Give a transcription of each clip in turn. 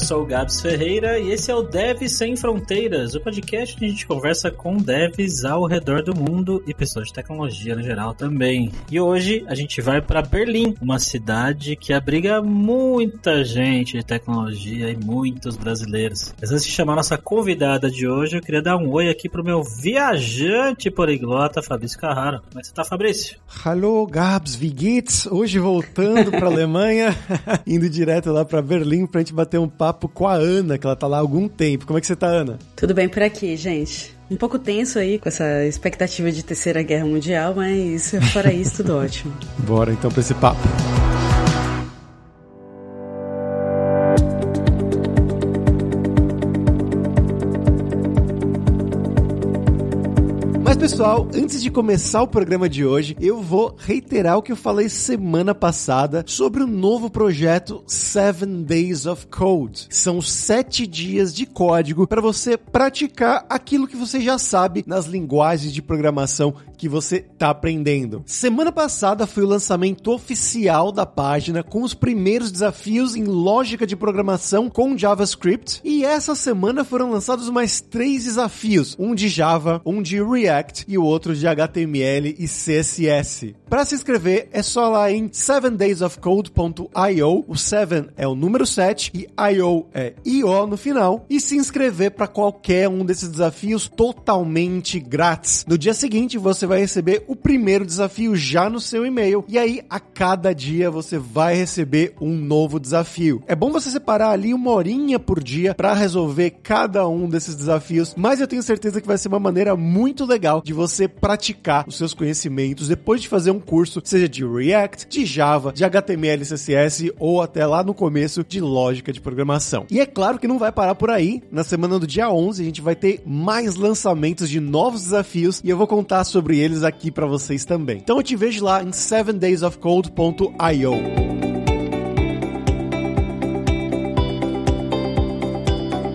sou o Gabs Ferreira e esse é o Dev Sem Fronteiras, o podcast onde a gente conversa com devs ao redor do mundo e pessoas de tecnologia no geral também. E hoje a gente vai para Berlim, uma cidade que abriga muita gente de tecnologia e muitos brasileiros. Mas antes de chamar nossa convidada de hoje, eu queria dar um oi aqui pro meu viajante poliglota, Fabrício Carraro. Como é que você tá, Fabrício? Hallo, Gabs, wie geht's? Hoje voltando pra Alemanha, indo direto lá pra Berlim pra gente bater um papo com a Ana, que ela tá lá há algum tempo. Como é que você tá, Ana? Tudo bem por aqui, gente. Um pouco tenso aí com essa expectativa de terceira guerra mundial, mas fora isso, tudo ótimo. Bora então pra esse papo. Pessoal, antes de começar o programa de hoje, eu vou reiterar o que eu falei semana passada sobre o novo projeto Seven Days of Code. São sete dias de código para você praticar aquilo que você já sabe nas linguagens de programação que você está aprendendo. Semana passada foi o lançamento oficial da página com os primeiros desafios em lógica de programação com JavaScript e essa semana foram lançados mais três desafios, um de Java, um de React e o outro de HTML e CSS. Para se inscrever é só lá em 7daysofcode.io. O 7 é o número 7 e IO é IO no final e se inscrever para qualquer um desses desafios totalmente grátis. No dia seguinte você vai receber o primeiro desafio já no seu e-mail. E aí, a cada dia você vai receber um novo desafio. É bom você separar ali uma horinha por dia para resolver cada um desses desafios, mas eu tenho certeza que vai ser uma maneira muito legal de você praticar os seus conhecimentos depois de fazer um curso, seja de React, de Java, de HTML, CSS ou até lá no começo de lógica de programação. E é claro que não vai parar por aí. Na semana do dia 11 a gente vai ter mais lançamentos de novos desafios e eu vou contar sobre eles aqui para vocês também. Então eu te vejo lá em 7daysofcode.io.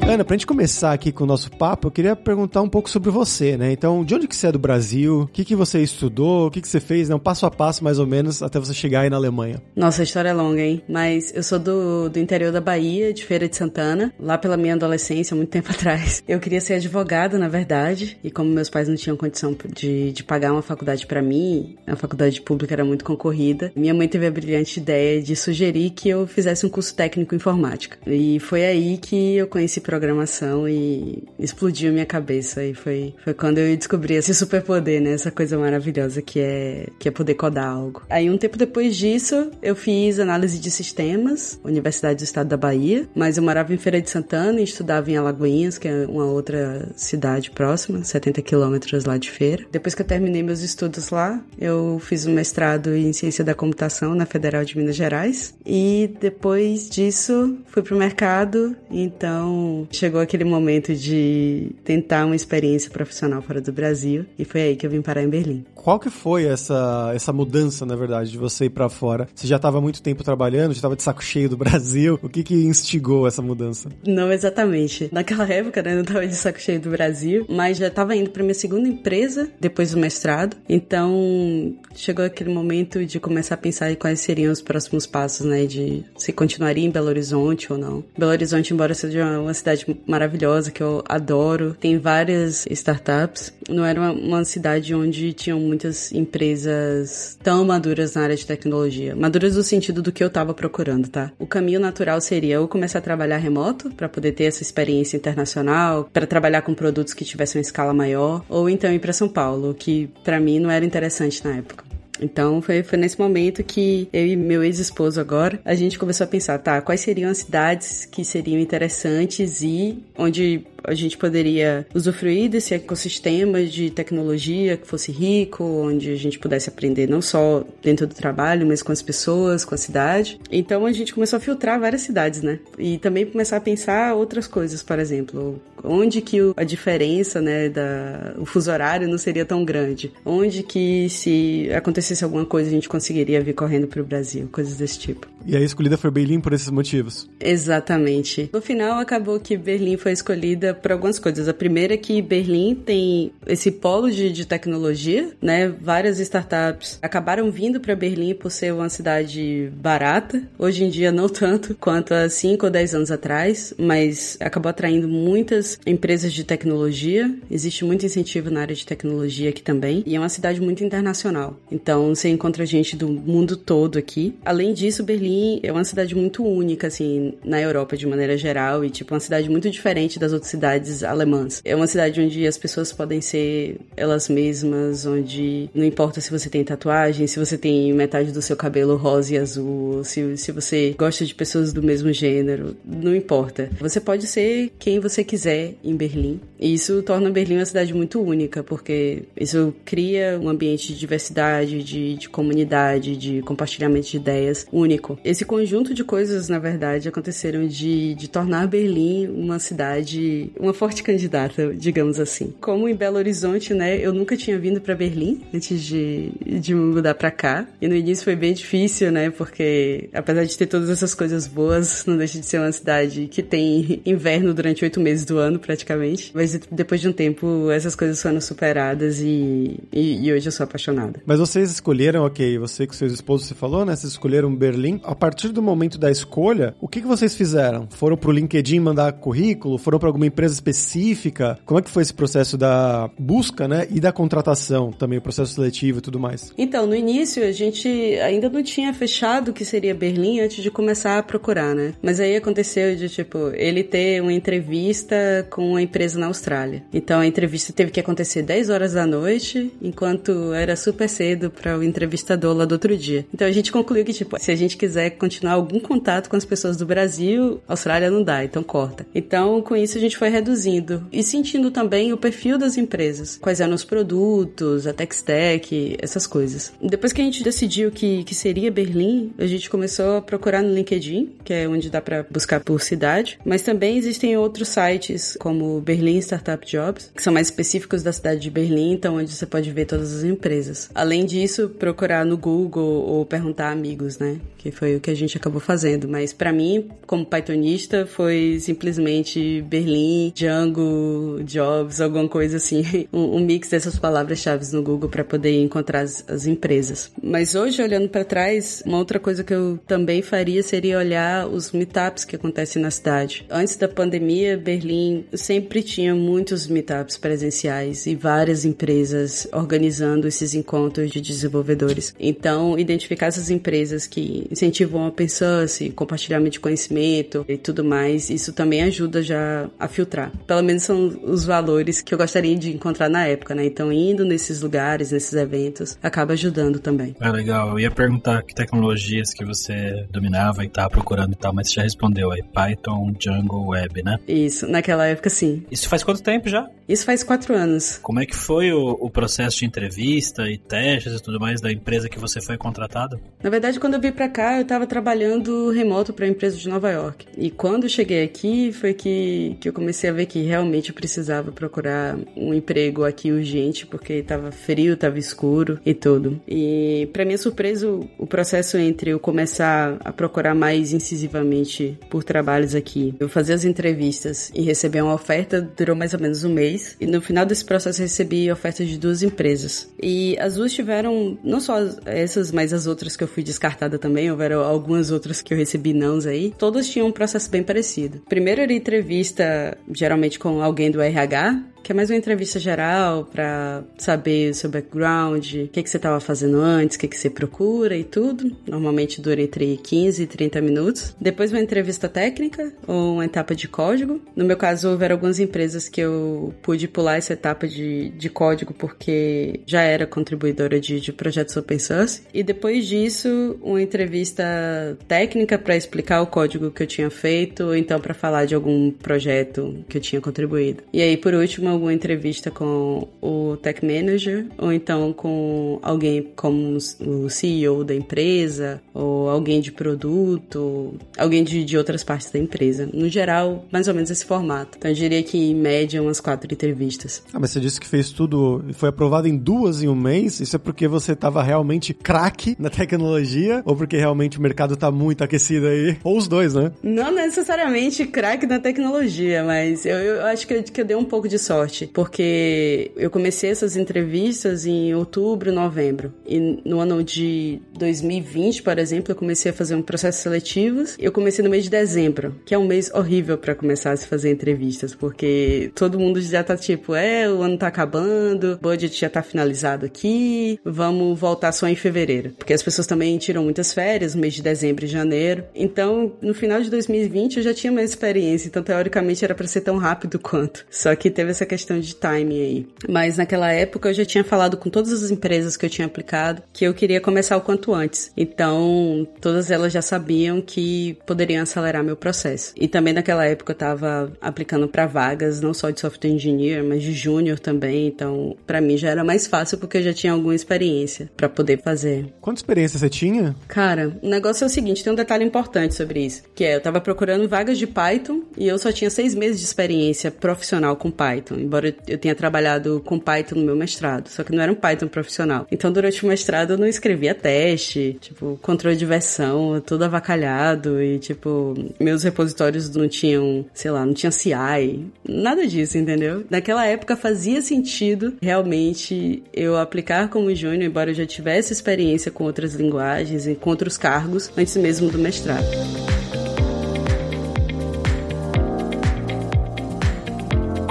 Ana, pra gente começar aqui com o nosso papo, eu queria perguntar um pouco sobre você, né? Então, de onde que você é do Brasil? O que que você estudou? O que que você fez, né? Um passo a passo, mais ou menos, até você chegar aí na Alemanha. Nossa, a história é longa, hein? Mas eu sou do, do interior da Bahia, de Feira de Santana, lá pela minha adolescência, muito tempo atrás. Eu queria ser advogada, na verdade, e como meus pais não tinham condição de, de pagar uma faculdade para mim, a faculdade pública era muito concorrida, minha mãe teve a brilhante ideia de sugerir que eu fizesse um curso técnico em informática. E foi aí que eu conheci programação e explodiu minha cabeça. E foi, foi quando eu descobri esse superpoder, né? Essa coisa maravilhosa que é, que é poder codar algo. Aí, um tempo depois disso, eu fiz análise de sistemas, Universidade do Estado da Bahia, mas eu morava em Feira de Santana e estudava em Alagoinhas, que é uma outra cidade próxima, 70 quilômetros lá de Feira. Depois que eu terminei meus estudos lá, eu fiz um mestrado em Ciência da Computação na Federal de Minas Gerais. E depois disso, fui pro mercado, então chegou aquele momento de tentar uma experiência profissional fora do Brasil e foi aí que eu vim parar em Berlim. Qual que foi essa, essa mudança, na verdade, de você ir para fora? Você já estava muito tempo trabalhando, já estava de saco cheio do Brasil. O que que instigou essa mudança? Não exatamente. Naquela época, né, eu não estava de saco cheio do Brasil, mas já estava indo para minha segunda empresa depois do mestrado. Então, chegou aquele momento de começar a pensar em quais seriam os próximos passos, né, de se continuaria em Belo Horizonte ou não. Belo Horizonte, embora seja uma cidade maravilhosa que eu adoro, tem várias startups. Não era uma, uma cidade onde tinham muitas empresas tão maduras na área de tecnologia. Maduras no sentido do que eu estava procurando, tá? O caminho natural seria eu começar a trabalhar remoto para poder ter essa experiência internacional, para trabalhar com produtos que tivessem uma escala maior, ou então ir para São Paulo, que para mim não era interessante na época. Então foi, foi nesse momento que eu e meu ex-esposo agora, a gente começou a pensar, tá, quais seriam as cidades que seriam interessantes e onde a gente poderia usufruir desse ecossistema de tecnologia que fosse rico, onde a gente pudesse aprender não só dentro do trabalho, mas com as pessoas, com a cidade. Então a gente começou a filtrar várias cidades, né? E também começar a pensar outras coisas, por exemplo, onde que a diferença, né, da o fuso horário não seria tão grande? Onde que se acontecesse alguma coisa a gente conseguiria vir correndo para o Brasil, coisas desse tipo. E a escolhida foi Berlim por esses motivos. Exatamente. No final acabou que Berlim foi escolhida por algumas coisas. A primeira é que Berlim tem esse polo de, de tecnologia, né? Várias startups acabaram vindo para Berlim por ser uma cidade barata. Hoje em dia não tanto quanto há 5 ou 10 anos atrás, mas acabou atraindo muitas empresas de tecnologia. Existe muito incentivo na área de tecnologia aqui também. E é uma cidade muito internacional. Então você encontra gente do mundo todo aqui. Além disso, Berlim é uma cidade muito única, assim, na Europa de maneira geral. E, tipo, uma cidade muito diferente das outras cidades alemãs. É uma cidade onde as pessoas podem ser elas mesmas, onde não importa se você tem tatuagem, se você tem metade do seu cabelo rosa e azul, se, se você gosta de pessoas do mesmo gênero, não importa. Você pode ser quem você quiser em Berlim. E isso torna Berlim uma cidade muito única, porque isso cria um ambiente de diversidade, de, de comunidade, de compartilhamento de ideias único. Esse conjunto de coisas, na verdade, aconteceram de, de tornar Berlim uma cidade, uma forte candidata, digamos assim. Como em Belo Horizonte, né, eu nunca tinha vindo para Berlim antes de, de me mudar para cá. E no início foi bem difícil, né, porque apesar de ter todas essas coisas boas, não deixa de ser uma cidade que tem inverno durante oito meses do ano, praticamente. Mas depois de um tempo, essas coisas foram superadas e, e, e hoje eu sou apaixonada. Mas vocês escolheram, ok, você com seus esposos, você falou, né, vocês escolheram Berlim. A partir do momento da escolha, o que, que vocês fizeram? Foram pro LinkedIn mandar currículo? Foram para alguma empresa específica? Como é que foi esse processo da busca, né, e da contratação também, o processo seletivo e tudo mais? Então, no início, a gente ainda não tinha fechado o que seria Berlim antes de começar a procurar, né? Mas aí aconteceu de, tipo, ele ter uma entrevista com uma empresa na Austrália. Então a entrevista teve que acontecer 10 horas da noite, enquanto era super cedo para o entrevistador lá do outro dia. Então a gente concluiu que, tipo, se a gente quiser continuar algum contato com as pessoas do Brasil, Austrália não dá, então corta. Então com isso a gente foi reduzindo e sentindo também o perfil das empresas, quais eram os produtos, a tech stack, essas coisas. Depois que a gente decidiu que, que seria Berlim, a gente começou a procurar no LinkedIn, que é onde dá para buscar por cidade, mas também existem outros sites como Berlim Startup Jobs, que são mais específicos da cidade de Berlim, então onde você pode ver todas as empresas. Além disso, procurar no Google ou perguntar a amigos, né? Que foi o que a gente acabou fazendo. Mas para mim, como Pythonista, foi simplesmente Berlim, Django, Jobs, alguma coisa assim, um, um mix dessas palavras-chave no Google para poder encontrar as, as empresas. Mas hoje, olhando para trás, uma outra coisa que eu também faria seria olhar os meetups que acontecem na cidade. Antes da pandemia, Berlim sempre tinha muitos meetups presenciais e várias empresas organizando esses encontros de desenvolvedores. Então, identificar essas empresas que incentivam open source, compartilhamento de conhecimento e tudo mais, isso também ajuda já a filtrar. Pelo menos são os valores que eu gostaria de encontrar na época, né? Então, indo nesses lugares, nesses eventos, acaba ajudando também. Ah, legal. Eu ia perguntar que tecnologias que você dominava e estava procurando e tal, mas você já respondeu aí. Python, Django, Web, né? Isso, naquela época sim. Isso faz quanto tempo já? Isso faz quatro anos. Como é que foi o, o processo de entrevista e testes e tudo mais da empresa que você foi contratado? Na verdade, quando eu vim pra cá, eu estava trabalhando remoto para a empresa de Nova York. E quando cheguei aqui, foi que, que eu comecei a ver que realmente eu precisava procurar um emprego aqui urgente, porque estava frio, estava escuro e tudo. E para minha surpresa, o, o processo entre eu começar a procurar mais incisivamente por trabalhos aqui, eu fazer as entrevistas e receber uma oferta durou mais ou menos um mês. E no final desse processo recebi ofertas de duas empresas. E as duas tiveram, não só essas, mas as outras que eu fui descartada também, houveram algumas outras que eu recebi nãos aí. Todas tinham um processo bem parecido. Primeiro era entrevista, geralmente com alguém do RH, que é mais uma entrevista geral para saber o seu background, o que, que você estava fazendo antes, o que, que você procura e tudo. Normalmente dura entre 15 e 30 minutos. Depois uma entrevista técnica ou uma etapa de código. No meu caso, houveram algumas empresas que eu pude pular essa etapa de, de código porque já era contribuidora de, de projetos open source. E depois disso, uma entrevista técnica para explicar o código que eu tinha feito ou então para falar de algum projeto que eu tinha contribuído. E aí, por último, alguma entrevista com o tech manager ou então com alguém como o CEO da empresa ou alguém de produto, alguém de, de outras partes da empresa. No geral, mais ou menos esse formato. Então eu diria que em média umas quatro entrevistas. Ah, mas você disse que fez tudo e foi aprovado em duas em um mês. Isso é porque você estava realmente craque na tecnologia ou porque realmente o mercado está muito aquecido aí? Ou os dois, né? Não necessariamente craque na tecnologia, mas eu, eu acho que eu, que eu dei um pouco de sorte, porque eu comecei essas entrevistas em outubro, novembro. E no ano de 2020, por exemplo, eu comecei a fazer um processo seletivos. Eu comecei no mês de dezembro, que é um mês horrível para começar a se fazer entrevistas, porque todo mundo já tá tipo, é, o ano tá acabando, o budget já tá finalizado aqui, vamos voltar só em fevereiro. Porque as pessoas também tiram muitas férias no mês de dezembro e janeiro. Então, no final de 2020 eu já tinha mais experiência, então teoricamente era para ser tão rápido quanto. Só que teve essa questão de timing aí. Mas naquela época eu já tinha falado com todas as empresas que eu tinha aplicado que eu queria começar o quanto antes. Então, todas elas já sabiam que poderiam acelerar meu processo. E também naquela época eu tava aplicando para vagas não só de software engineer, mas de júnior também. Então, para mim já era mais fácil porque eu já tinha alguma experiência para poder fazer. Quanta experiência você tinha? Cara, o negócio é o seguinte, tem um detalhe importante sobre isso, que é eu tava procurando vagas de Python e eu só tinha seis meses de experiência profissional com Python, embora eu tenha trabalhado com Python no meu mestrado, só que não era um Python profissional. Então, durante o mestrado eu não escrevia teste, tipo, controle de versão, tudo avacalhado e, tipo, meus repositórios não tinham, sei lá, não tinha CI, nada disso, entendeu? Naquela época fazia sentido realmente eu aplicar como júnior, embora eu já tivesse experiência com outras linguagens e com outros cargos antes mesmo do mestrado.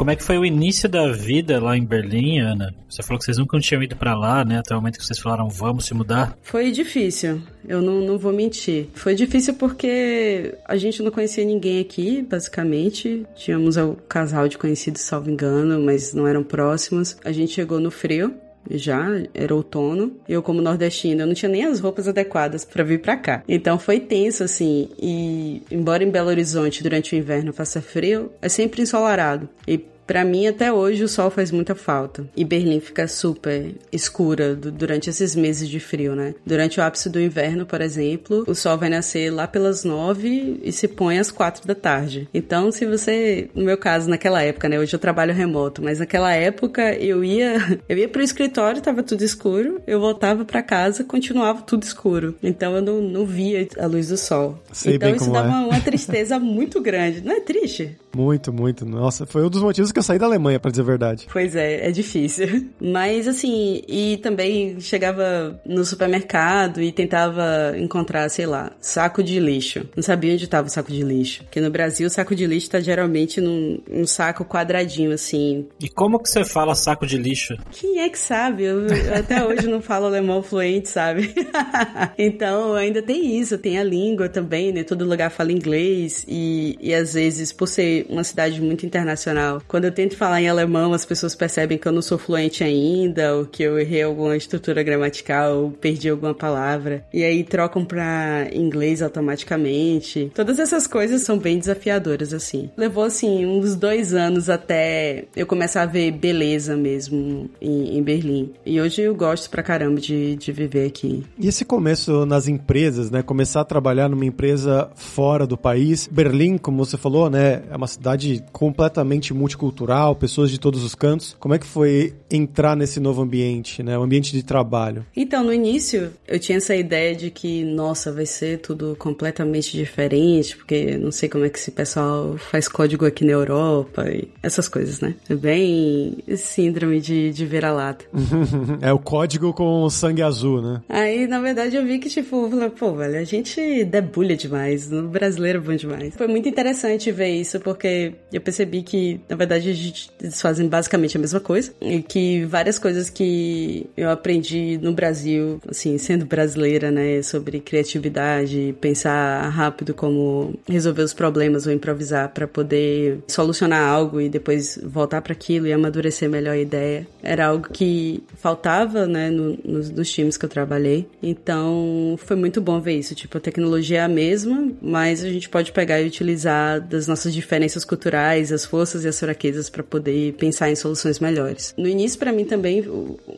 Como é que foi o início da vida lá em Berlim, Ana? Você falou que vocês nunca tinham ido para lá, né? Até o momento que vocês falaram, vamos se mudar. Foi difícil, eu não, não vou mentir. Foi difícil porque a gente não conhecia ninguém aqui, basicamente. Tínhamos o casal de conhecidos, salvo engano, mas não eram próximos. A gente chegou no frio, já, era outono. Eu, como nordestina, eu não tinha nem as roupas adequadas para vir para cá. Então foi tenso, assim. E, embora em Belo Horizonte, durante o inverno, faça frio, é sempre ensolarado. E para mim, até hoje, o sol faz muita falta. E Berlim fica super escura durante esses meses de frio, né? Durante o ápice do inverno, por exemplo, o sol vai nascer lá pelas nove e se põe às quatro da tarde. Então, se você, no meu caso, naquela época, né? Hoje eu trabalho remoto, mas naquela época eu ia, eu ia pro escritório, tava tudo escuro, eu voltava para casa, continuava tudo escuro. Então eu não, não via a luz do sol. Sei então isso dava é. uma, uma tristeza muito grande. Não é triste? Muito, muito. Nossa, foi um dos motivos que eu saí da Alemanha, para dizer a verdade. Pois é, é difícil. Mas assim, e também chegava no supermercado e tentava encontrar, sei lá, saco de lixo. Não sabia onde estava o saco de lixo. Porque no Brasil o saco de lixo tá geralmente num, num saco quadradinho, assim. E como que você fala saco de lixo? Quem é que sabe? Eu, eu até hoje não falo alemão fluente, sabe? então ainda tem isso, tem a língua também, né? Todo lugar fala inglês e, e às vezes, por ser uma cidade muito internacional, quando eu tento falar em alemão, as pessoas percebem que eu não sou fluente ainda, ou que eu errei alguma estrutura gramatical, ou perdi alguma palavra. E aí trocam pra inglês automaticamente. Todas essas coisas são bem desafiadoras, assim. Levou, assim, uns dois anos até eu começar a ver beleza mesmo em, em Berlim. E hoje eu gosto pra caramba de, de viver aqui. E esse começo nas empresas, né? Começar a trabalhar numa empresa fora do país. Berlim, como você falou, né? É uma cidade completamente multicultural, pessoas de todos os cantos. Como é que foi entrar nesse novo ambiente, né? O ambiente de trabalho? Então, no início, eu tinha essa ideia de que, nossa, vai ser tudo completamente diferente, porque não sei como é que esse pessoal faz código aqui na Europa e essas coisas, né? É bem síndrome de, de vira-lata. é o código com sangue azul, né? Aí, na verdade, eu vi que, tipo, pô, velho, a gente debulha demais, o brasileiro é bom demais. Foi muito interessante ver isso, porque eu percebi que, na verdade, gente, eles fazem basicamente a mesma coisa, e que várias coisas que eu aprendi no Brasil, assim, sendo brasileira, né, sobre criatividade, pensar rápido como resolver os problemas ou improvisar para poder solucionar algo e depois voltar para aquilo e amadurecer melhor a ideia, era algo que faltava, né, no, nos, nos times que eu trabalhei. Então, foi muito bom ver isso. Tipo, a tecnologia é a mesma, mas a gente pode pegar e utilizar das nossas diferenças culturais, as forças e as fraquezas empresas para poder pensar em soluções melhores. No início, para mim também,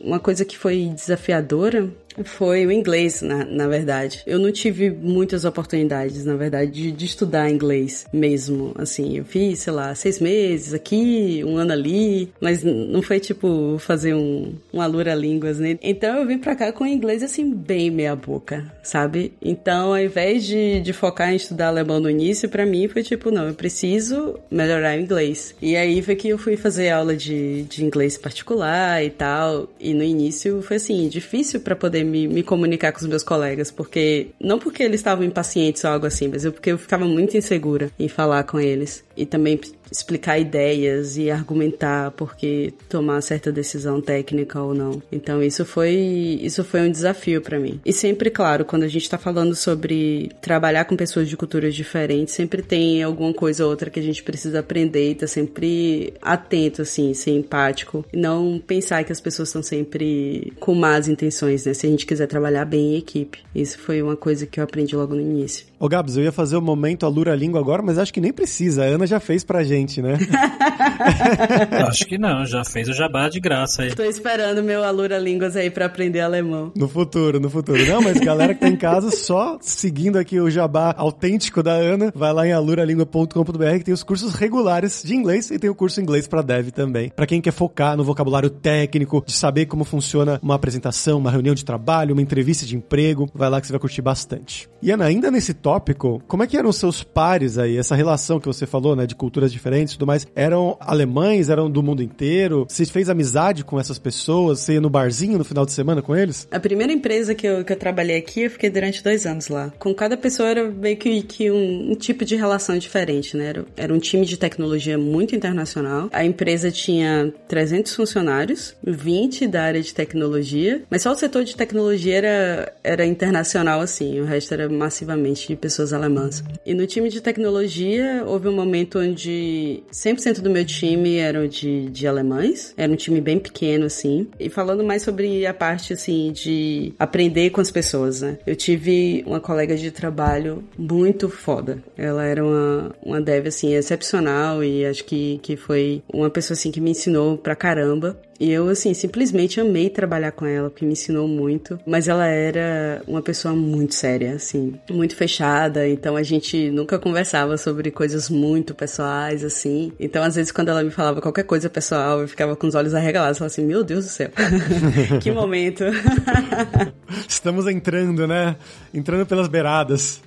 uma coisa que foi desafiadora foi o inglês, na, na verdade. Eu não tive muitas oportunidades, na verdade, de, de, estudar inglês mesmo. Assim, eu fiz, sei lá, seis meses aqui, um ano ali, mas não foi tipo fazer um, um alura línguas, né? Então eu vim pra cá com inglês assim, bem meia boca, sabe? Então, ao invés de, de focar em estudar alemão no início, para mim foi tipo, não, eu preciso melhorar o inglês. E aí foi que eu fui fazer aula de, de inglês particular e tal. E no início foi assim, difícil para poder me, me comunicar com os meus colegas, porque não porque eles estavam impacientes ou algo assim, mas eu, porque eu ficava muito insegura em falar com eles e também explicar ideias e argumentar porque tomar certa decisão técnica ou não. Então isso foi isso foi um desafio para mim. E sempre, claro, quando a gente está falando sobre trabalhar com pessoas de culturas diferentes, sempre tem alguma coisa ou outra que a gente precisa aprender e tá sempre atento assim, ser empático não pensar que as pessoas estão sempre com más intenções, né? Se a gente quiser trabalhar bem em equipe. Isso foi uma coisa que eu aprendi logo no início. Ô Gabs, eu ia fazer o momento Alura Língua agora, mas acho que nem precisa. A Ana já fez pra gente, né? acho que não, já fez o jabá de graça aí. Tô esperando meu Alura Línguas aí pra aprender alemão. No futuro, no futuro. Não, mas galera que tá em casa, só seguindo aqui o jabá autêntico da Ana, vai lá em aluralingua.com.br que tem os cursos regulares de inglês e tem o curso inglês pra dev também. Pra quem quer focar no vocabulário técnico, de saber como funciona uma apresentação, uma reunião de trabalho, uma entrevista de emprego, vai lá que você vai curtir bastante. E Ana, ainda nesse tópico, como é que eram os seus pares aí, essa relação que você falou, né, de culturas diferentes e tudo mais? Eram alemães, eram do mundo inteiro? Você fez amizade com essas pessoas? Você ia no barzinho no final de semana com eles? A primeira empresa que eu, que eu trabalhei aqui, eu fiquei durante dois anos lá. Com cada pessoa era meio que, que um, um tipo de relação diferente, né? Era, era um time de tecnologia muito internacional. A empresa tinha 300 funcionários, 20 da área de tecnologia, mas só o setor de tecnologia era, era internacional, assim, o resto era massivamente de pessoas alemãs. E no time de tecnologia, houve um momento onde 100% do meu time eram de, de alemães. Era um time bem pequeno, assim. E falando mais sobre a parte, assim, de aprender com as pessoas, né? Eu tive uma colega de trabalho muito foda. Ela era uma, uma dev, assim, excepcional e acho que, que foi uma pessoa, assim, que me ensinou pra caramba. E eu, assim, simplesmente amei trabalhar com ela, porque me ensinou muito. Mas ela era uma pessoa muito séria, assim, muito fechada. Então a gente nunca conversava sobre coisas muito pessoais, assim. Então, às vezes, quando ela me falava qualquer coisa pessoal, eu ficava com os olhos arregalados. Falava assim: Meu Deus do céu, que momento. Estamos entrando, né? Entrando pelas beiradas.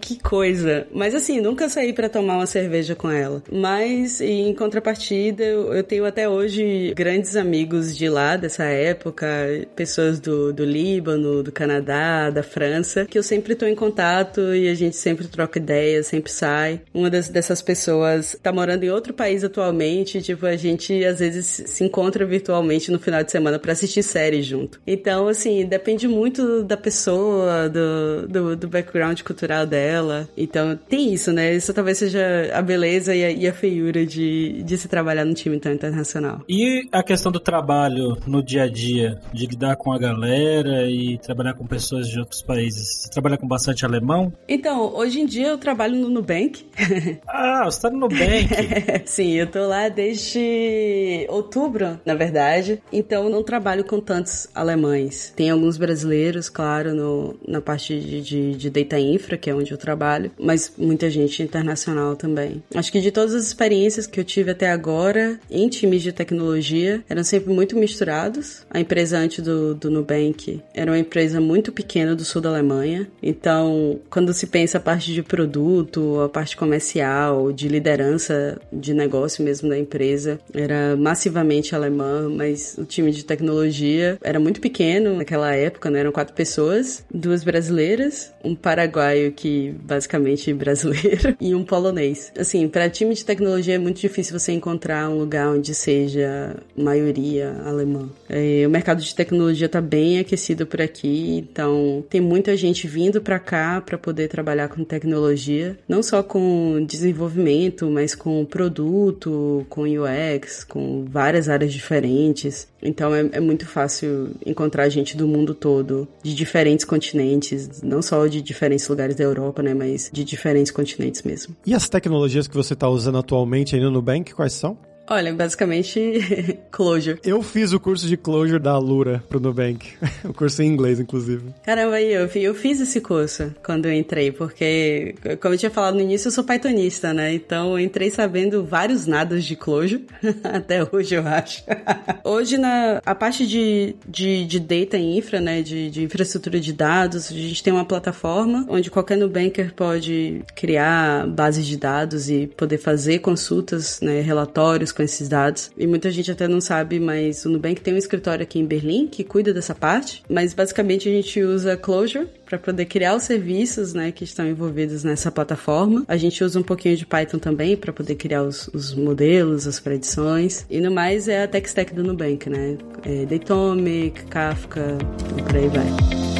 Que coisa. Mas assim, nunca saí para tomar uma cerveja com ela. Mas em contrapartida, eu tenho até hoje grandes amigos de lá dessa época, pessoas do, do Líbano, do Canadá, da França, que eu sempre tô em contato e a gente sempre troca ideias, sempre sai. Uma das, dessas pessoas tá morando em outro país atualmente, tipo, a gente às vezes se encontra virtualmente no final de semana para assistir séries junto. Então, assim, depende muito da pessoa, do, do, do background cultural dela. Então tem isso, né? Isso talvez seja a beleza e a, e a feiura de, de se trabalhar num time tão internacional. E a questão do trabalho no dia a dia, de lidar com a galera e trabalhar com pessoas de outros países. Você trabalha com bastante alemão? Então, hoje em dia eu trabalho no Nubank. ah, você tá no Nubank? Sim, eu tô lá desde outubro, na verdade. Então eu não trabalho com tantos alemães. Tem alguns brasileiros, claro, no, na parte de, de, de data infra, que é onde eu trabalho, mas muita gente internacional também. Acho que de todas as experiências que eu tive até agora em times de tecnologia, eram sempre muito misturados. A empresa antes do, do Nubank era uma empresa muito pequena do sul da Alemanha, então quando se pensa a parte de produto, a parte comercial, de liderança de negócio mesmo da empresa, era massivamente alemã, mas o time de tecnologia era muito pequeno naquela época, né? eram quatro pessoas, duas brasileiras, um paraguaio que basicamente brasileiro e um polonês. Assim, para time de tecnologia é muito difícil você encontrar um lugar onde seja maioria alemã. É, o mercado de tecnologia está bem aquecido por aqui, então tem muita gente vindo para cá para poder trabalhar com tecnologia, não só com desenvolvimento, mas com produto, com UX, com várias áreas diferentes. Então é, é muito fácil encontrar gente do mundo todo, de diferentes continentes, não só de diferentes lugares da Europa, né, mas de diferentes continentes mesmo. E as tecnologias que você está usando atualmente aí no Nubank, quais são? Olha, basicamente, Clojure. Eu fiz o curso de Clojure da Alura pro Nubank. o curso em inglês, inclusive. Caramba, eu, eu fiz esse curso quando eu entrei, porque, como eu tinha falado no início, eu sou pythonista, né? Então, eu entrei sabendo vários nadas de Clojure. Até hoje, eu acho. hoje, na a parte de, de, de data infra, né? De, de infraestrutura de dados, a gente tem uma plataforma onde qualquer Nubanker pode criar bases de dados e poder fazer consultas, né? Relatórios com esses dados. E muita gente até não sabe, mas o Nubank tem um escritório aqui em Berlim que cuida dessa parte. Mas basicamente a gente usa Clojure para poder criar os serviços, né, que estão envolvidos nessa plataforma. A gente usa um pouquinho de Python também para poder criar os, os, modelos, as predições. E no mais é a tech stack do Nubank, né? É Datomic, Kafka e por aí vai.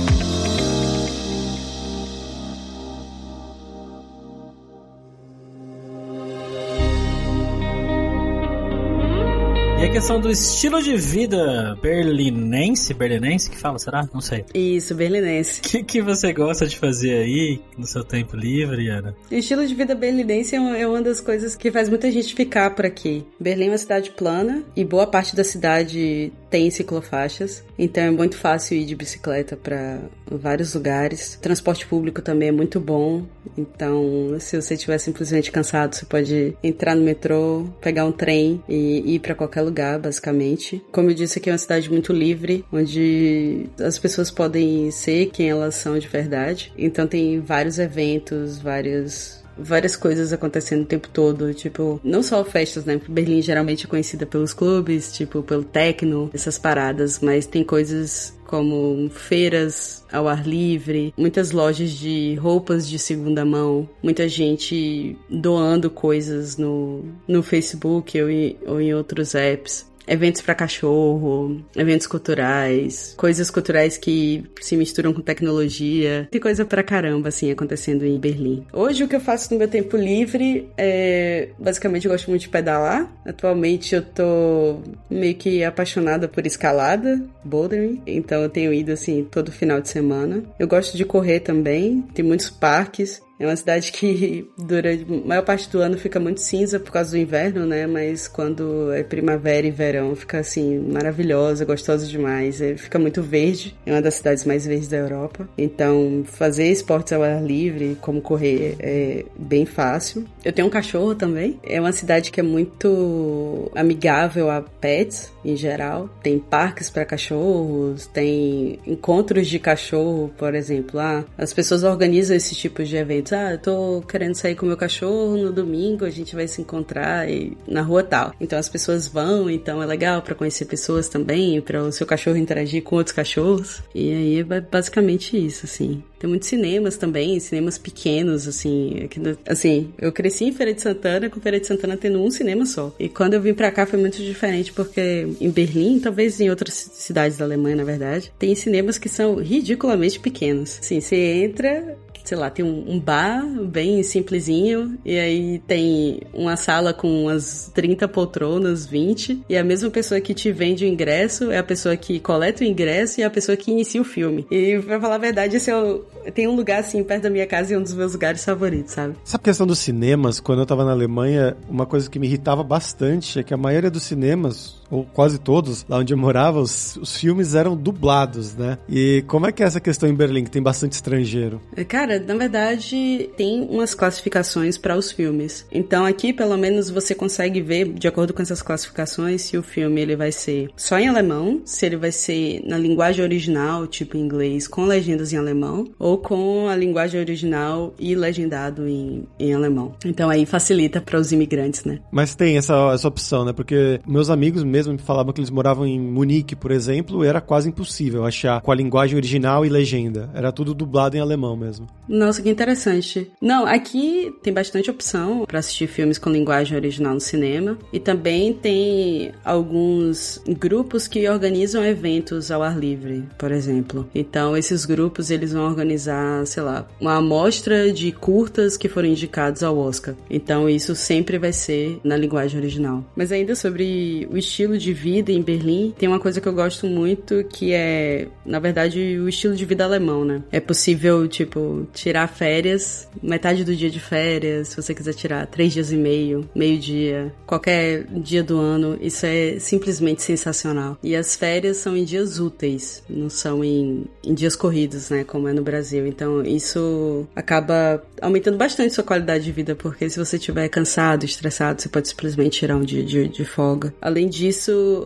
A questão do estilo de vida berlinense, berlinense que fala, será? Não sei. Isso, berlinense. O que, que você gosta de fazer aí no seu tempo livre, Ana? O estilo de vida berlinense é, é uma das coisas que faz muita gente ficar por aqui. Berlim é uma cidade plana e boa parte da cidade tem ciclofaixas, então é muito fácil ir de bicicleta para vários lugares. O transporte público também é muito bom, então se você estiver simplesmente cansado, você pode entrar no metrô, pegar um trem e ir para qualquer lugar, basicamente. Como eu disse, aqui é uma cidade muito livre, onde as pessoas podem ser quem elas são de verdade. Então tem vários eventos, vários várias coisas acontecendo o tempo todo, tipo, não só festas, né? Berlim geralmente é conhecida pelos clubes, tipo, pelo techno, essas paradas, mas tem coisas como feiras ao ar livre, muitas lojas de roupas de segunda mão, muita gente doando coisas no, no Facebook ou em, ou em outros apps eventos para cachorro, eventos culturais, coisas culturais que se misturam com tecnologia. Tem coisa pra caramba, assim, acontecendo em Berlim. Hoje, o que eu faço no meu tempo livre é. Basicamente, eu gosto muito de pedalar. Atualmente, eu tô meio que apaixonada por escalada, bouldering. Então, eu tenho ido, assim, todo final de semana. Eu gosto de correr também. Tem muitos parques. É uma cidade que durante a maior parte do ano fica muito cinza por causa do inverno, né? Mas quando é primavera e verão fica assim maravilhosa, gostosa demais. É, fica muito verde. É uma das cidades mais verdes da Europa. Então fazer esportes ao ar livre, como correr, é bem fácil. Eu tenho um cachorro também. É uma cidade que é muito amigável a pets em geral. Tem parques para cachorros, tem encontros de cachorro, por exemplo. Ah, as pessoas organizam esse tipo de evento ah, eu tô querendo sair com meu cachorro no domingo, a gente vai se encontrar e, na rua tal. Então as pessoas vão, então é legal para conhecer pessoas também, para o seu cachorro interagir com outros cachorros. E aí é basicamente isso, assim. Tem muitos cinemas também, cinemas pequenos, assim. Assim, eu cresci em Feira de Santana, com Feira de Santana tendo um cinema só. E quando eu vim pra cá foi muito diferente, porque em Berlim, talvez em outras cidades da Alemanha, na verdade, tem cinemas que são ridiculamente pequenos. Assim, você entra, sei lá, tem um, bar bem simplesinho, e aí tem uma sala com umas 30 poltronas, 20, e a mesma pessoa que te vende o ingresso é a pessoa que coleta o ingresso e a pessoa que inicia o filme. E pra falar a verdade, esse é o, tem um lugar assim perto da minha casa e é um dos meus lugares favoritos, sabe? Essa questão dos cinemas, quando eu tava na Alemanha, uma coisa que me irritava bastante é que a maioria dos cinemas, ou quase todos, lá onde eu morava, os, os, filmes eram dublados, né? E como é que é essa questão em Berlim, que tem bastante estrangeiro? Cara, na verdade, tem umas classificações para os filmes. Então aqui, pelo menos, você consegue ver, de acordo com essas classificações, se o filme ele vai ser só em alemão, se ele vai ser na linguagem original, tipo em inglês, com legendas em alemão, ou com a linguagem original e legendado em, em alemão. Então aí facilita para os imigrantes, né? Mas tem essa, essa opção, né? Porque meus amigos mesmo me falavam que eles moravam em Munique, por exemplo, era quase impossível achar com a linguagem original e legenda. Era tudo dublado em alemão mesmo. Nossa, que interessante. Não, aqui tem bastante opção para assistir filmes com linguagem original no cinema e também tem alguns grupos que organizam eventos ao ar livre, por exemplo. Então, esses grupos eles vão organizar, sei lá, uma amostra de curtas que foram indicados ao Oscar. Então, isso sempre vai ser na linguagem original. Mas ainda sobre o estilo estilo de vida em Berlim, tem uma coisa que eu gosto muito que é, na verdade, o estilo de vida alemão, né? É possível, tipo, tirar férias, metade do dia de férias, se você quiser tirar três dias e meio, meio dia, qualquer dia do ano, isso é simplesmente sensacional. E as férias são em dias úteis, não são em, em dias corridos, né? Como é no Brasil. Então, isso acaba aumentando bastante sua qualidade de vida, porque se você estiver cansado, estressado, você pode simplesmente tirar um dia de, de folga. Além disso,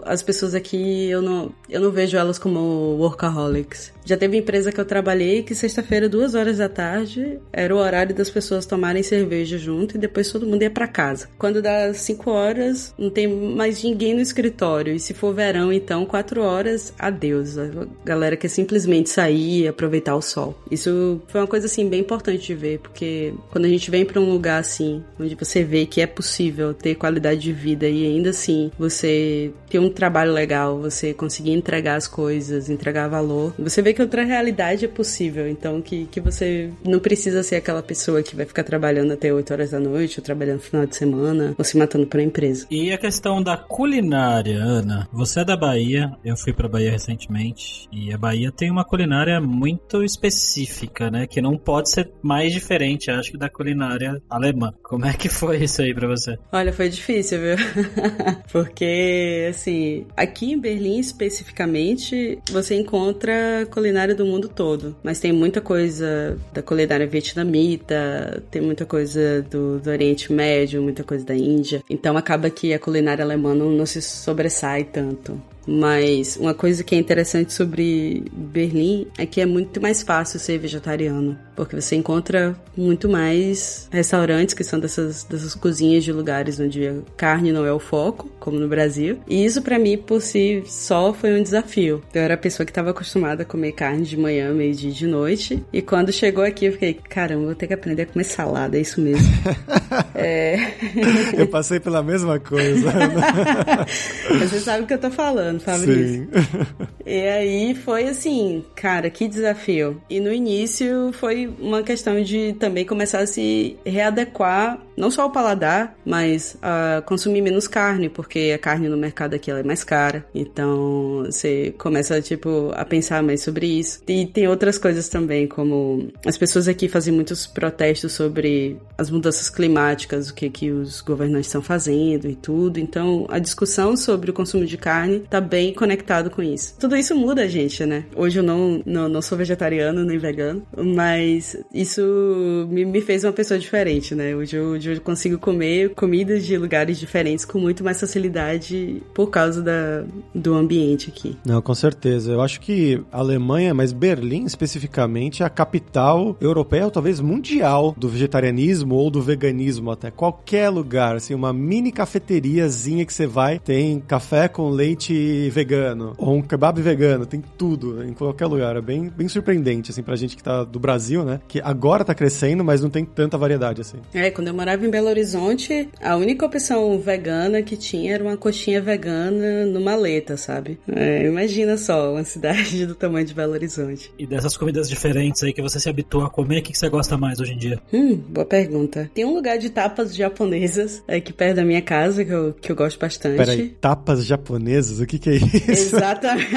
as pessoas aqui, eu não, eu não vejo elas como workaholics. Já teve empresa que eu trabalhei que sexta-feira, duas horas da tarde, era o horário das pessoas tomarem cerveja junto e depois todo mundo ia para casa. Quando dá cinco horas, não tem mais ninguém no escritório. E se for verão, então, quatro horas, adeus. A galera quer simplesmente sair e aproveitar o sol. Isso foi uma coisa, assim, bem importante de ver, porque quando a gente vem para um lugar assim, onde você vê que é possível ter qualidade de vida e ainda assim você ter um trabalho legal, você conseguir entregar as coisas, entregar valor, você vê que outra realidade é possível. Então, que, que você não precisa ser aquela pessoa que vai ficar trabalhando até 8 horas da noite, ou trabalhando no final de semana, ou se matando pra empresa. E a questão da culinária, Ana? Você é da Bahia, eu fui pra Bahia recentemente, e a Bahia tem uma culinária muito específica, né? Que não pode ser mais diferente, acho que, da culinária alemã. Como é que foi isso aí pra você? Olha, foi difícil, viu? Porque, assim, aqui em Berlim especificamente, você encontra culinária do mundo todo. Mas tem muita coisa da culinária vietnamita, tem muita coisa do, do Oriente Médio, muita coisa da Índia. Então acaba que a culinária alemã não, não se sobressai tanto. Mas uma coisa que é interessante sobre Berlim é que é muito mais fácil ser vegetariano, porque você encontra muito mais restaurantes que são dessas, dessas cozinhas de lugares onde a carne não é o foco, como no Brasil. E isso para mim por si só foi um desafio. Eu era a pessoa que estava acostumada a comer carne de manhã, meio-dia de noite, e quando chegou aqui eu fiquei, caramba, vou ter que aprender a comer salada, é isso mesmo. é... Eu passei pela mesma coisa. Você sabe o que eu tô falando. Fabrício. Sim. e aí foi assim, cara, que desafio. E no início foi uma questão de também começar a se readequar, não só ao paladar, mas a consumir menos carne, porque a carne no mercado aqui é mais cara. Então você começa, tipo, a pensar mais sobre isso. E tem outras coisas também, como as pessoas aqui fazem muitos protestos sobre as mudanças climáticas, o que, que os governantes estão fazendo e tudo. Então a discussão sobre o consumo de carne tá bem conectado com isso. Tudo isso muda a gente, né? Hoje eu não, não, não sou vegetariano nem vegano, mas isso me, me fez uma pessoa diferente, né? Hoje eu, hoje eu consigo comer comidas de lugares diferentes com muito mais facilidade por causa da, do ambiente aqui. Não, com certeza. Eu acho que a Alemanha, mas Berlim especificamente, é a capital europeia, ou talvez mundial, do vegetarianismo ou do veganismo até. Qualquer lugar, assim, uma mini cafeteriazinha que você vai, tem café com leite vegano, ou um kebab vegano, tem tudo em qualquer lugar. É bem, bem surpreendente, assim, pra gente que tá do Brasil, né? Que agora tá crescendo, mas não tem tanta variedade, assim. É, quando eu morava em Belo Horizonte, a única opção vegana que tinha era uma coxinha vegana no maleta, sabe? É, imagina só, uma cidade do tamanho de Belo Horizonte. E dessas comidas diferentes aí que você se habitua a comer, o que, que você gosta mais hoje em dia? Hum, boa pergunta. Tem um lugar de tapas japonesas aqui perto da minha casa que eu, que eu gosto bastante. Peraí, tapas japonesas? O que, que é isso? Exatamente.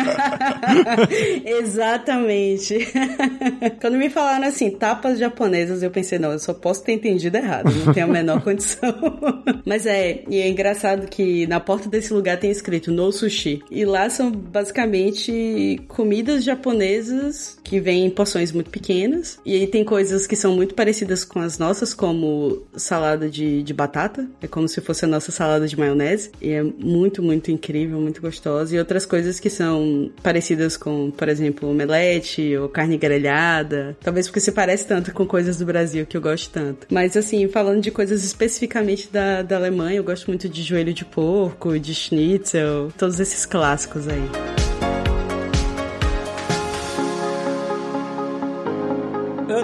Exatamente. Quando me falaram assim, tapas japonesas, eu pensei, não, eu só posso ter entendido errado, não a menor condição. Mas é, e é engraçado que na porta desse lugar tem escrito no sushi. E lá são basicamente comidas japonesas que vêm em porções muito pequenas. E aí tem coisas que são muito parecidas com as nossas, como salada de, de batata. É como se fosse a nossa salada de maionese. E é muito, muito incrível, muito gostosa e outras coisas que são parecidas com, por exemplo, omelete ou carne grelhada. Talvez porque se parece tanto com coisas do Brasil que eu gosto tanto. Mas assim, falando de coisas especificamente da, da Alemanha, eu gosto muito de joelho de porco, de schnitzel, todos esses clássicos aí.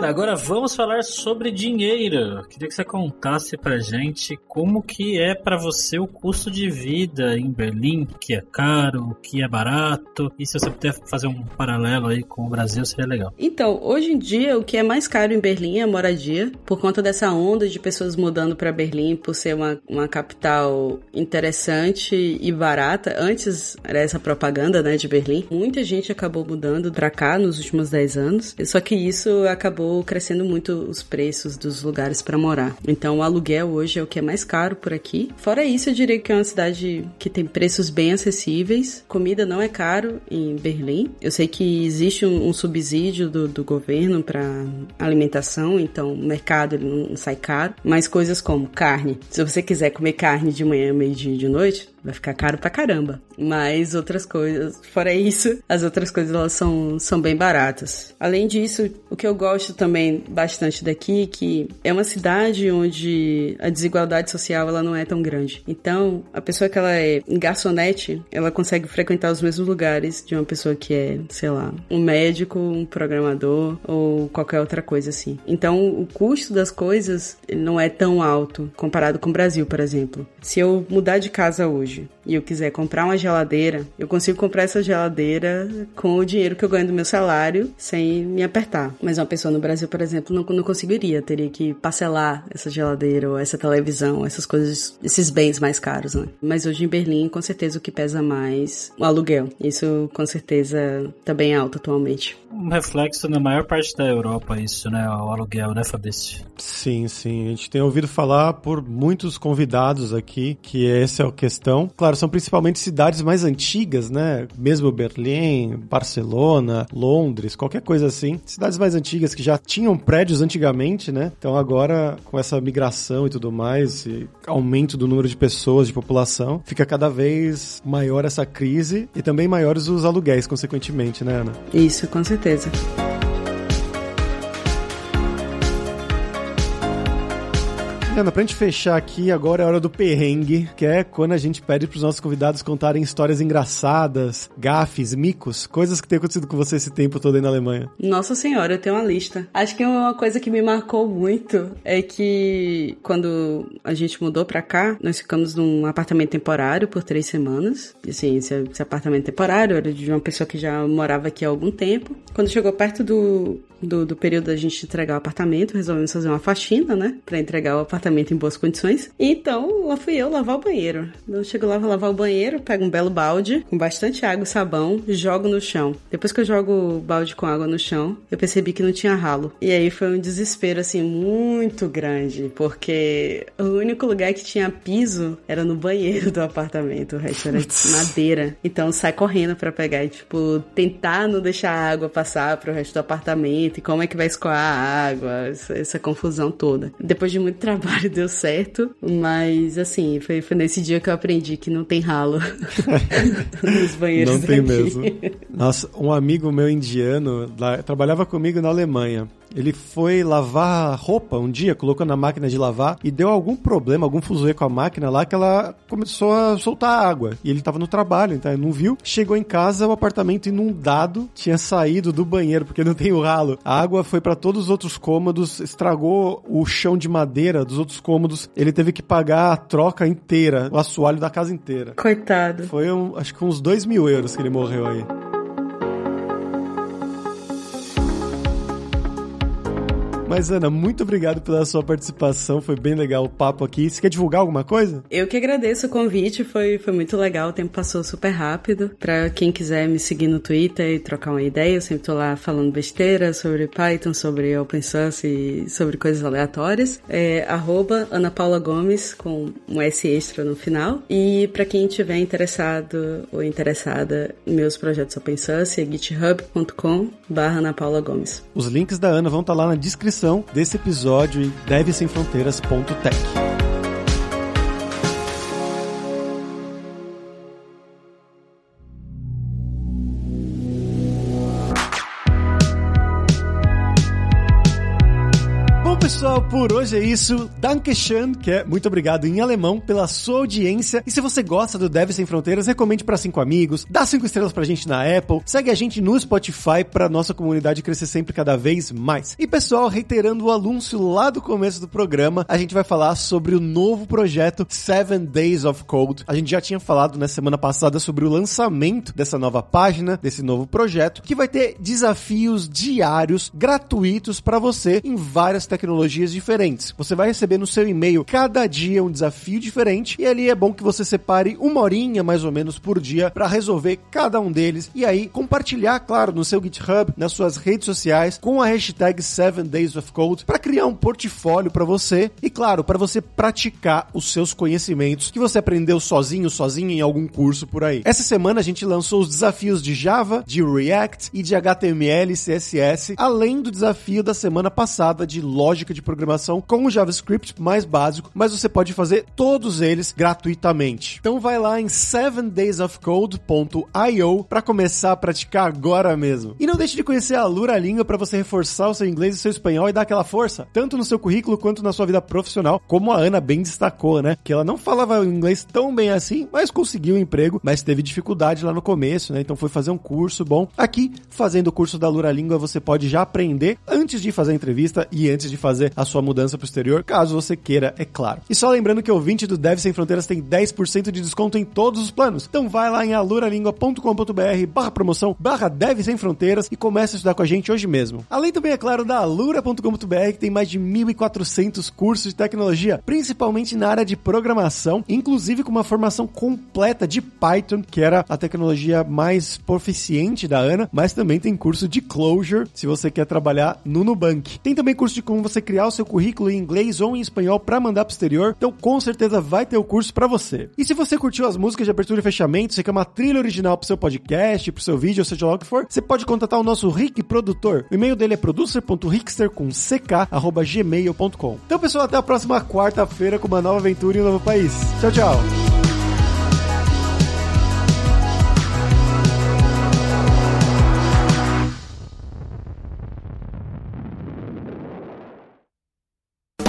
Agora vamos falar sobre dinheiro. Queria que você contasse pra gente como que é para você o custo de vida em Berlim, o que é caro, o que é barato. E se você puder fazer um paralelo aí com o Brasil, seria legal. Então, hoje em dia, o que é mais caro em Berlim é a moradia, por conta dessa onda de pessoas mudando para Berlim, por ser uma, uma capital interessante e barata. Antes era essa propaganda, né, de Berlim. Muita gente acabou mudando para cá nos últimos 10 anos. Só que isso acabou crescendo muito os preços dos lugares para morar. Então, o aluguel hoje é o que é mais caro por aqui. Fora isso, eu diria que é uma cidade que tem preços bem acessíveis. Comida não é caro em Berlim. Eu sei que existe um, um subsídio do, do governo para alimentação, então o mercado ele não sai caro. Mas coisas como carne. Se você quiser comer carne de manhã, meio-dia de noite, vai ficar caro pra caramba. Mas outras coisas, fora isso, as outras coisas elas são, são bem baratas. Além disso, o que eu gosto também bastante daqui, que é uma cidade onde a desigualdade social ela não é tão grande. Então, a pessoa que ela é garçonete, ela consegue frequentar os mesmos lugares de uma pessoa que é, sei lá, um médico, um programador ou qualquer outra coisa assim. Então, o custo das coisas não é tão alto comparado com o Brasil, por exemplo. Se eu mudar de casa hoje hoje e eu quiser comprar uma geladeira, eu consigo comprar essa geladeira com o dinheiro que eu ganho do meu salário sem me apertar. Mas uma pessoa no Brasil, por exemplo, não, não conseguiria. Teria que parcelar essa geladeira ou essa televisão, essas coisas, esses bens mais caros, né? Mas hoje em Berlim, com certeza o que pesa mais o aluguel. Isso com certeza tá bem alto atualmente. Um reflexo na maior parte da Europa, isso, né? O aluguel, né, Fabrício? Sim, sim. A gente tem ouvido falar por muitos convidados aqui que essa é a questão. Claro, são principalmente cidades mais antigas, né? Mesmo Berlim, Barcelona, Londres, qualquer coisa assim. Cidades mais antigas que já tinham prédios antigamente, né? Então agora, com essa migração e tudo mais, e aumento do número de pessoas, de população, fica cada vez maior essa crise e também maiores os aluguéis, consequentemente, né, Ana? Isso, com certeza. Ana, pra gente fechar aqui, agora é hora do perrengue, que é quando a gente pede pros nossos convidados contarem histórias engraçadas, gafes, micos, coisas que tem acontecido com você esse tempo todo aí na Alemanha. Nossa senhora, eu tenho uma lista. Acho que uma coisa que me marcou muito é que quando a gente mudou pra cá, nós ficamos num apartamento temporário por três semanas. E, assim, esse, esse apartamento temporário era de uma pessoa que já morava aqui há algum tempo. Quando chegou perto do, do, do período da gente entregar o apartamento, resolvemos fazer uma faxina, né? Pra entregar o apartamento em boas condições. Então, lá fui eu lavar o banheiro. Eu chego lá, vou lavar o banheiro, pego um belo balde com bastante água e sabão, jogo no chão. Depois que eu jogo o balde com água no chão, eu percebi que não tinha ralo. E aí foi um desespero, assim, muito grande, porque o único lugar que tinha piso era no banheiro do apartamento, o resto era madeira. Então, sai correndo para pegar e, tipo, tentar não deixar a água passar pro resto do apartamento e como é que vai escoar a água, essa, essa confusão toda. Depois de muito trabalho, deu certo, mas assim, foi, foi nesse dia que eu aprendi que não tem ralo nos banheiros. Não tem daqui. mesmo. Nossa, um amigo meu indiano lá, trabalhava comigo na Alemanha. Ele foi lavar roupa um dia, colocou na máquina de lavar e deu algum problema, algum fuzuê com a máquina lá que ela começou a soltar água. E ele tava no trabalho, então ele não viu. Chegou em casa, o apartamento inundado, tinha saído do banheiro porque não tem o ralo. A água foi para todos os outros cômodos, estragou o chão de madeira dos outros cômodos. Ele teve que pagar a troca inteira, o assoalho da casa inteira. Coitado. Foi, um, acho que uns dois mil euros que ele morreu aí. Mas, Ana, muito obrigado pela sua participação. Foi bem legal o papo aqui. Você quer divulgar alguma coisa? Eu que agradeço o convite, foi, foi muito legal, o tempo passou super rápido. Pra quem quiser me seguir no Twitter e trocar uma ideia, eu sempre tô lá falando besteira sobre Python, sobre open source e sobre coisas aleatórias. É arroba Ana Paula Gomes, com um S extra no final. E pra quem tiver interessado ou interessada em meus projetos open source, é github.com barra Ana Paula Gomes. Os links da Ana vão estar lá na descrição desse episódio em devesemfronteiras.tech. Bom, pessoal, por hoje é isso. Dankeschön, que é muito obrigado em alemão pela sua audiência. E se você gosta do Deve Sem Fronteiras, recomende para cinco amigos, dá cinco estrelas pra gente na Apple, segue a gente no Spotify pra nossa comunidade crescer sempre cada vez mais. E pessoal, reiterando o anúncio lá do começo do programa, a gente vai falar sobre o novo projeto Seven Days of Code. A gente já tinha falado na semana passada sobre o lançamento dessa nova página, desse novo projeto, que vai ter desafios diários gratuitos para você em várias tecnologias diferentes. Você vai receber no seu e-mail cada dia um desafio diferente e ali é bom que você separe uma horinha mais ou menos por dia para resolver cada um deles e aí compartilhar, claro, no seu GitHub, nas suas redes sociais com a hashtag 7 Days of Code para criar um portfólio para você e claro, para você praticar os seus conhecimentos que você aprendeu sozinho, sozinho em algum curso por aí. Essa semana a gente lançou os desafios de Java, de React e de HTML e CSS, além do desafio da semana passada de lógica de programação com o JavaScript mais básico, mas você pode fazer todos eles gratuitamente. Então vai lá em 7daysofcode.io para começar a praticar agora mesmo. E não deixe de conhecer a Lura Língua para você reforçar o seu inglês e seu espanhol e dar aquela força, tanto no seu currículo quanto na sua vida profissional, como a Ana bem destacou, né? Que ela não falava inglês tão bem assim, mas conseguiu um emprego, mas teve dificuldade lá no começo, né? Então foi fazer um curso bom. Aqui, fazendo o curso da Lura Língua, você pode já aprender antes de fazer a entrevista e antes de fazer a sua mudança pro exterior, caso você queira, é claro. E só lembrando que o ouvinte do Deve Sem Fronteiras tem 10% de desconto em todos os planos. Então vai lá em aluralingua.com.br barra promoção, barra Deve Sem Fronteiras e comece a estudar com a gente hoje mesmo. Além também, é claro, da alura.com.br que tem mais de 1.400 cursos de tecnologia, principalmente na área de programação, inclusive com uma formação completa de Python, que era a tecnologia mais proficiente da Ana, mas também tem curso de Clojure, se você quer trabalhar no Nubank. Tem também curso de como você criar o seu currículo em inglês ou em espanhol para mandar pro exterior, então com certeza vai ter o curso para você. E se você curtiu as músicas de abertura e fechamento, você quer uma trilha original pro seu podcast, pro seu vídeo, ou seja lá o que for, você pode contatar o nosso Rick Produtor. O e-mail dele é producer.rickster. Então, pessoal, até a próxima quarta-feira com uma nova aventura em um novo país. Tchau, tchau.